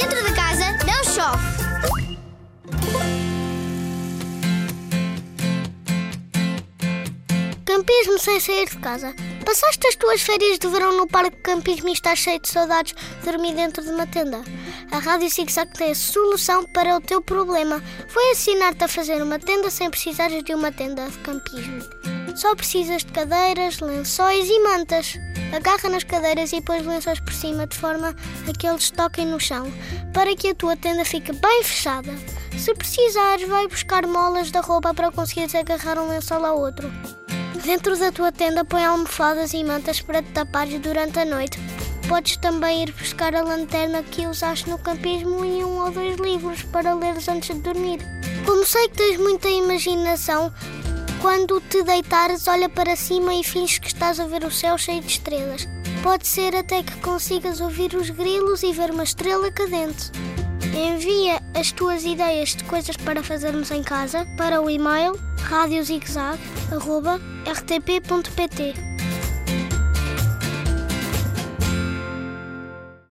Dentro de casa não chove. Campismo sem sair de casa. Passaste as tuas férias de verão no parque de campismo e estás cheio de saudades de dormir dentro de uma tenda? A Rádio Zig Zag tem a solução para o teu problema. Foi ensinar-te a fazer uma tenda sem precisares de uma tenda de campismo. Só precisas de cadeiras, lençóis e mantas. Agarra nas cadeiras e põe os lençóis por cima de forma a que eles toquem no chão, para que a tua tenda fique bem fechada. Se precisares, vai buscar molas da roupa para conseguires agarrar um lençol ao outro. Dentro da tua tenda põe almofadas e mantas para te tapares durante a noite. Podes também ir buscar a lanterna que usaste no campismo e um ou dois livros para leres antes de dormir. Como sei que tens muita imaginação, quando te deitares, olha para cima e finges que estás a ver o céu cheio de estrelas. Pode ser até que consigas ouvir os grilos e ver uma estrela cadente. Envia as tuas ideias de coisas para fazermos em casa para o e-mail radiozigzag.rtp.pt